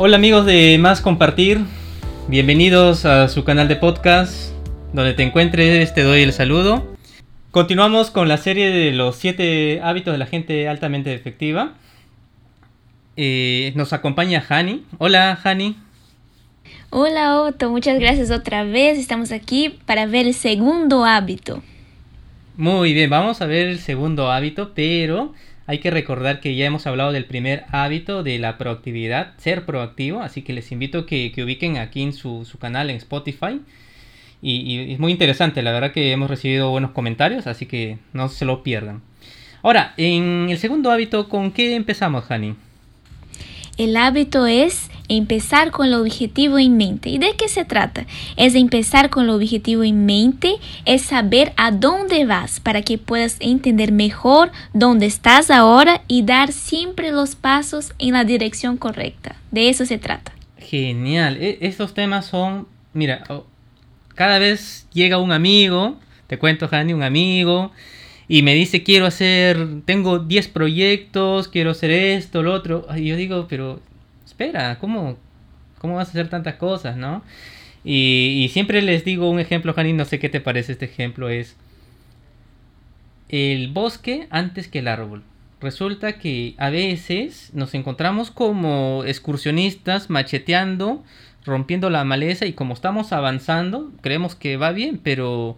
Hola amigos de Más Compartir, bienvenidos a su canal de podcast, donde te encuentres te doy el saludo. Continuamos con la serie de los 7 hábitos de la gente altamente efectiva. Eh, nos acompaña Hani. Hola Hani. Hola Otto, muchas gracias otra vez. Estamos aquí para ver el segundo hábito. Muy bien, vamos a ver el segundo hábito, pero hay que recordar que ya hemos hablado del primer hábito de la proactividad, ser proactivo, así que les invito a que, ubiquen aquí en su, canal en Spotify. Y, es muy interesante, la verdad que hemos recibido buenos comentarios, así que no se lo pierdan. Ahora, en el segundo hábito, ¿con qué empezamos, Hani? El hábito es empezar con el objetivo en mente. ¿Y de qué se trata? Es empezar con el objetivo en mente, es saber a dónde vas para que puedas entender mejor dónde estás ahora y dar siempre los pasos en la dirección correcta. De eso se trata. Genial. E, estos temas son, mira, cada vez llega un amigo, te cuento, Jani, un amigo y me dice quiero hacer, tengo 10 proyectos, quiero hacer esto, lo otro. Y yo digo, pero espera, ¿cómo, cómo vas a hacer tantas cosas, no? Y, siempre les digo un ejemplo, Jani, no sé qué te parece este ejemplo, es el bosque antes que el árbol. Resulta que a veces nos encontramos como excursionistas macheteando, rompiendo la maleza y como estamos avanzando, creemos que va bien, pero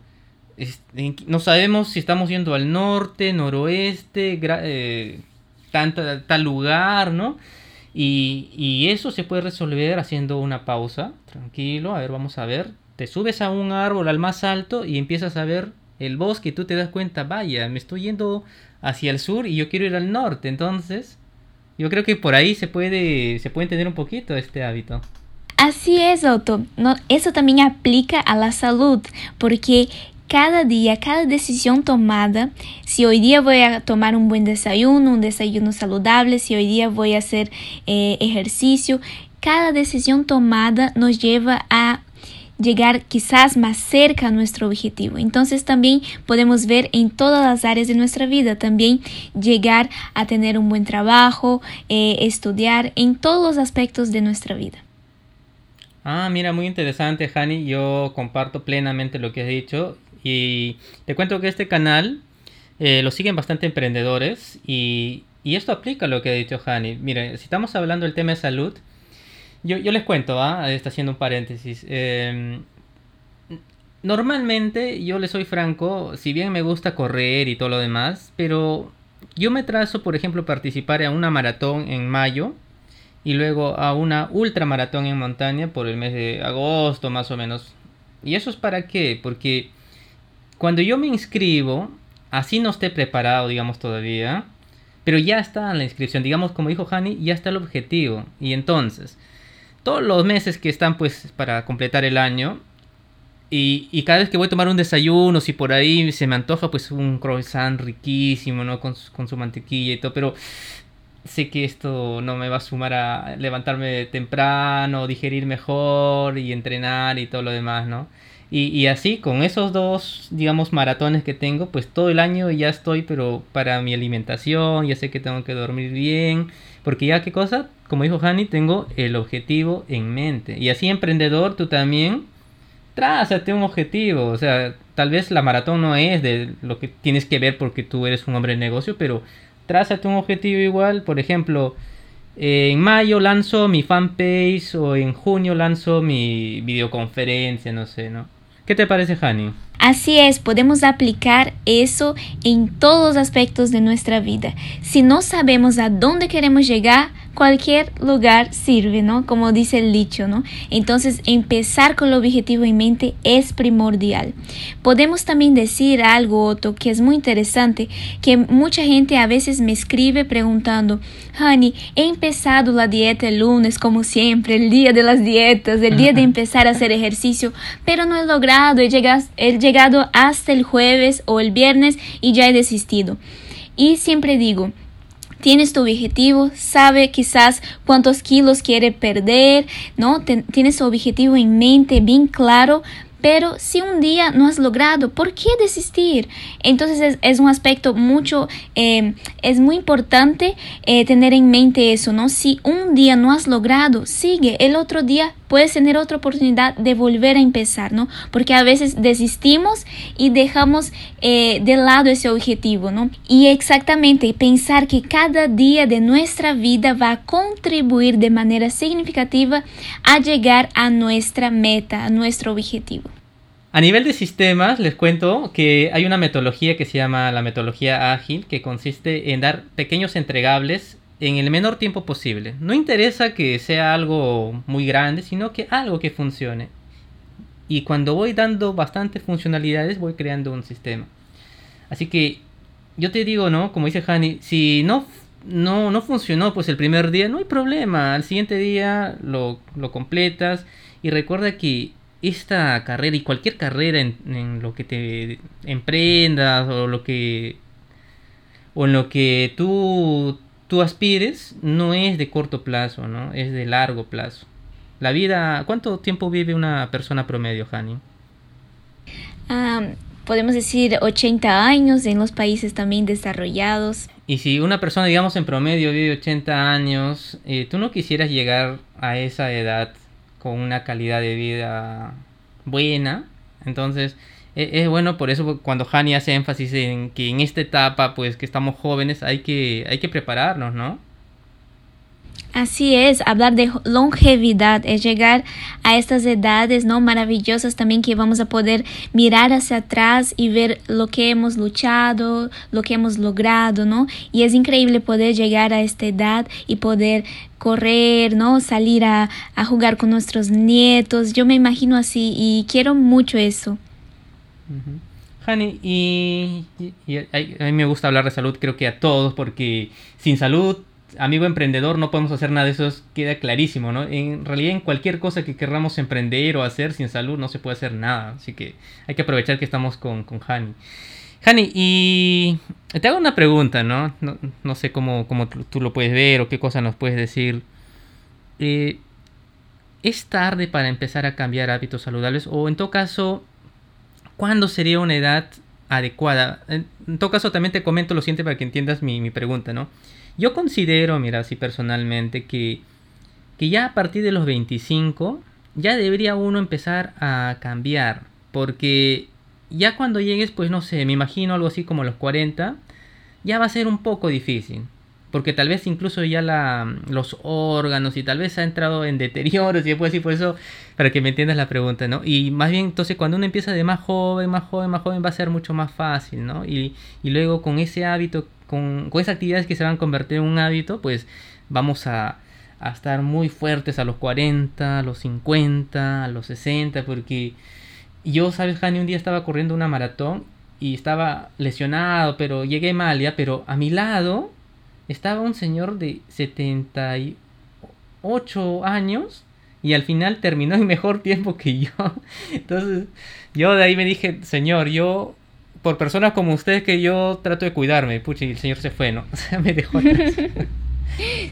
no sabemos si estamos yendo al norte, noroeste, eh, tal lugar, ¿no? Y, eso se puede resolver haciendo una pausa, tranquilo, a ver, vamos a ver. Te subes a un árbol al más alto y empiezas a ver el bosque y tú te das cuenta, vaya, me estoy yendo hacia el sur y yo quiero ir al norte, entonces yo creo que por ahí se puede, se puede entender un poquito este hábito. Así es, Otto. Eso también aplica a la salud, porque cada día, cada decisión tomada, si hoy día voy a tomar un buen desayuno, un desayuno saludable, si hoy día voy a hacer eh, ejercicio, cada decisión tomada nos lleva a llegar quizás más cerca a nuestro objetivo. Entonces también podemos ver en todas las áreas de nuestra vida, también llegar a tener un buen trabajo, eh, estudiar en todos los aspectos de nuestra vida. Ah, mira, muy interesante, Hani. Yo comparto plenamente lo que has dicho y te cuento que este canal eh, lo siguen bastante emprendedores y, esto aplica a lo que ha dicho Hani. Mire, si estamos hablando del tema de salud, yo, les cuento, ¿ah? está haciendo un paréntesis. Em, normalmente, yo le soy franco, si bien me gusta correr y todo lo demás, pero yo me trazo, por ejemplo, participar en una maratón en mayo y luego a una ultramaratón en montaña por el mes de agosto más o menos. ¿Y eso es para qué? Porque cuando yo me inscribo, así no esté preparado, digamos, todavía, pero ya está la inscripción, digamos, como dijo Hani, ya está el objetivo. Y entonces, todos los meses que están, pues, para completar el año, y, cada vez que voy a tomar un desayuno, si por ahí se me antoja, pues, un croissant riquísimo, ¿no? Con, con su mantequilla y todo, pero sé que esto no me va a sumar a levantarme temprano, digerir mejor y entrenar y todo lo demás, ¿no? Y, así, con esos dos, digamos, maratones que tengo, pues todo el año ya estoy, pero para mi alimentación, ya sé que tengo que dormir bien, porque ya qué cosa, como dijo Hani, tengo el objetivo en mente. Y así, emprendedor, tú también, trázate un objetivo, o sea, tal vez la maratón no es de lo que tienes que ver porque tú eres un hombre de negocio, pero trázate un objetivo igual, por ejemplo, en mayo lanzo mi fanpage o en junio lanzo mi videoconferencia, no sé, ¿no? ¿Qué te parece, Hani? Así es, podemos aplicar eso en todos los aspectos de nuestra vida. Si no sabemos a dónde queremos llegar, cualquier lugar sirve, ¿no? Como dice el dicho, ¿no? Entonces, empezar con el objetivo en mente es primordial. Podemos también decir algo, Otto, que es muy interesante, que mucha gente a veces me escribe preguntando, Honey, he empezado la dieta el lunes, como siempre, el día de las dietas, el día de empezar a hacer ejercicio, pero no he logrado, he llegado, he llegado hasta el jueves o el viernes y ya he desistido. Y siempre digo, tienes tu objetivo, sabe quizás cuántos kilos quiere perder, ¿no? tienes tu objetivo en mente bien claro, Pero si un día no has logrado, ¿por qué desistir? Entonces es, un aspecto mucho, eh, es muy importante eh, tener en mente eso, ¿no? Si un día no has logrado, sigue, el otro día puedes tener otra oportunidad de volver a empezar, ¿no? Porque a veces desistimos y dejamos eh, de lado ese objetivo, ¿no? Y exactamente pensar que cada día de nuestra vida va a contribuir de manera significativa a llegar a nuestra meta, a nuestro objetivo. A nivel de sistemas, les cuento que hay una metodología que se llama la metodología ágil, que consiste en dar pequeños entregables en el menor tiempo posible. No interesa que sea algo muy grande, sino que algo que funcione. Y cuando voy dando bastantes funcionalidades, voy creando un sistema. Así que yo te digo, ¿no? Como dice Hani, si no, no, no funcionó pues el primer día, no hay problema. Al siguiente día lo, lo completas. Y recuerda que esta carrera y cualquier carrera en, en, lo que te emprendas o lo que o en lo que tú tú aspires no es de corto plazo, ¿no? Es de largo plazo. La vida, ¿cuánto tiempo vive una persona promedio, Hani? podemos decir 80 años en los países también desarrollados. Y si una persona, digamos, en promedio vive 80 años, eh, ¿tú no quisieras llegar a esa edad con una calidad de vida buena? Entonces, e, es, bueno por eso cuando Hani hace énfasis en que en esta etapa pues que estamos jóvenes hay que hay que prepararnos no Así es, hablar de longevidad es llegar a estas edades no maravillosas también que vamos a poder mirar hacia atrás y ver lo que hemos luchado, lo que hemos logrado, ¿no? Y es increíble poder llegar a esta edad y poder correr, ¿no? Salir a, jugar con nuestros nietos. Yo me imagino así y quiero mucho eso. Hani, y, a, mí me gusta hablar de salud, creo que a todos, porque sin salud, amigo emprendedor, no podemos hacer nada de eso, queda clarísimo, ¿no? En realidad, en cualquier cosa que querramos emprender o hacer sin salud, no se puede hacer nada, así que hay que aprovechar que estamos con, con Hani. Hani, y te hago una pregunta, ¿no? No, sé cómo, cómo, tú lo puedes ver o qué cosa nos puedes decir. Eh, ¿Es tarde para empezar a cambiar hábitos saludables? O en todo caso, ¿cuándo sería una edad adecuada? En, todo caso, también te comento lo siguiente para que entiendas mi, pregunta, ¿no? Yo considero, mira, así personalmente, que, que ya a partir de los 25 ya debería uno empezar a cambiar, porque ya cuando llegues, pues no sé, me imagino algo así como los 40, ya va a ser un poco difícil porque tal vez incluso ya la, los órganos y tal vez ha entrado en deterioros y después y por eso, para que me entiendas la pregunta, ¿no? Y más bien entonces cuando uno empieza de más joven, más joven, más joven va a ser mucho más fácil, ¿no? Y, y luego con ese hábito, con, con, esas actividades que se van a convertir en un hábito, pues vamos a, a estar muy fuertes a los 40, a los 50, a los 60, porque yo, ¿sabes, Jani? Un día estaba corriendo una maratón y estaba lesionado, pero llegué mal, ¿ya? Pero a mi lado estaba un señor de 78 años y al final terminó en mejor tiempo que yo. Entonces, yo de ahí me dije, señor, yo, por personas como usted, que yo trato de cuidarme. Pucha, y el señor se fue, ¿no? O sea, me dejó atrás.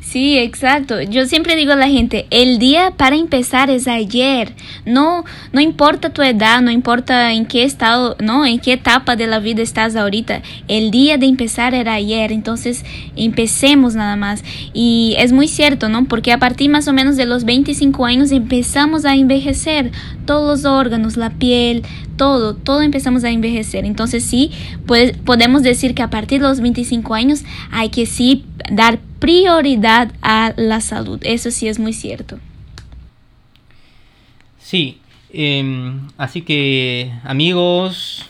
Sí, exacto. Yo siempre digo a la gente, el día para empezar es ayer. No, no importa tu edad, no importa en qué estado, no, en qué etapa de la vida estás ahorita. El día de empezar era ayer. Entonces, empecemos nada más. Y es muy cierto, ¿no? Porque a partir más o menos de los 25 años empezamos a envejecer. Todos los órganos, la piel, todo, todo empezamos a envejecer. Entonces sí, pues, podemos decir que a partir de los 25 años hay que sí dar prioridad a la salud. Eso sí es muy cierto. Sí, em, así que amigos,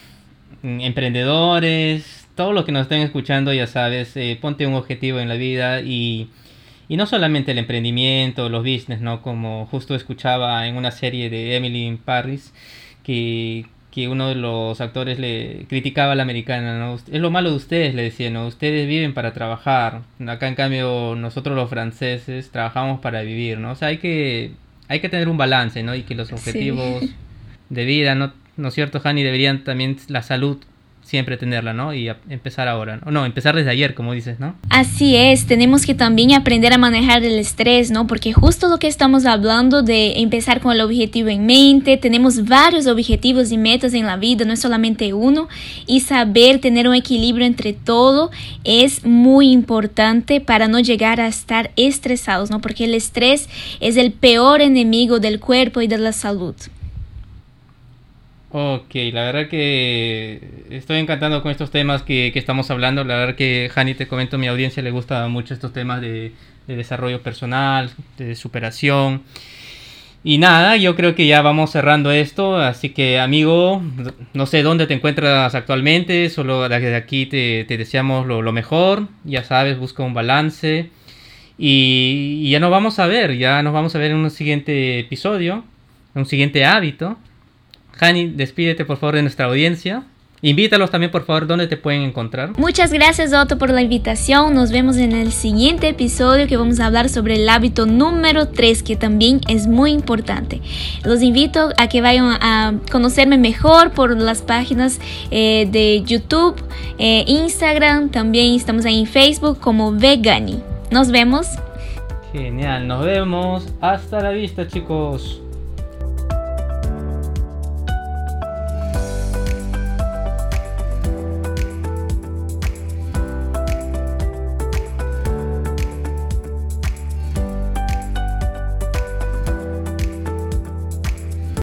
emprendedores, todos los que nos estén escuchando, ya sabes, eh, ponte un objetivo en la vida y, y, no solamente el emprendimiento, los business, ¿no? Como justo escuchaba en una serie de Emily in Paris, que que uno de los actores le criticaba a la americana, ¿no? Es lo malo de ustedes, le decía, ¿no? Ustedes viven para trabajar. Acá en cambio nosotros los franceses trabajamos para vivir, ¿no? O sea, hay que hay que tener un balance, ¿no? Y que los objetivos de vida, ¿no? ¿No es cierto, Hani? Deberían también la salud siempre tenerla, ¿no? Y empezar ahora, ¿no? No, empezar desde ayer, como dices, ¿no? Así es, tenemos que también aprender a manejar el estrés, ¿no? Porque justo lo que estamos hablando de empezar con el objetivo en mente, tenemos varios objetivos y metas en la vida, no es solamente uno, y saber tener un equilibrio entre todo es muy importante para no llegar a estar estresados, ¿no? Porque el estrés es el peor enemigo del cuerpo y de la salud. Ok, la verdad que estoy encantado con estos temas que, estamos hablando. La verdad que, Hani, te comento, a mi audiencia le gusta mucho estos temas de, desarrollo personal, de superación. Y nada, yo creo que ya vamos cerrando esto. Así que, amigo, no sé dónde te encuentras actualmente. Solo desde aquí te, deseamos lo, mejor. Ya sabes, busca un balance. Y, y ya nos vamos a ver. Ya nos vamos a ver en un siguiente episodio. Un siguiente hábito. Hani, despídete por favor de nuestra audiencia. Invítalos también, por favor, dónde te pueden encontrar. Muchas gracias, Otto, por la invitación. Nos vemos en el siguiente episodio que vamos a hablar sobre el hábito número 3, que también es muy importante. Los invito a que vayan a conocerme mejor por las páginas eh, de YouTube, eh, Instagram, también estamos ahí en Facebook como Vegani. Nos vemos. Genial, nos vemos. Hasta la vista, chicos.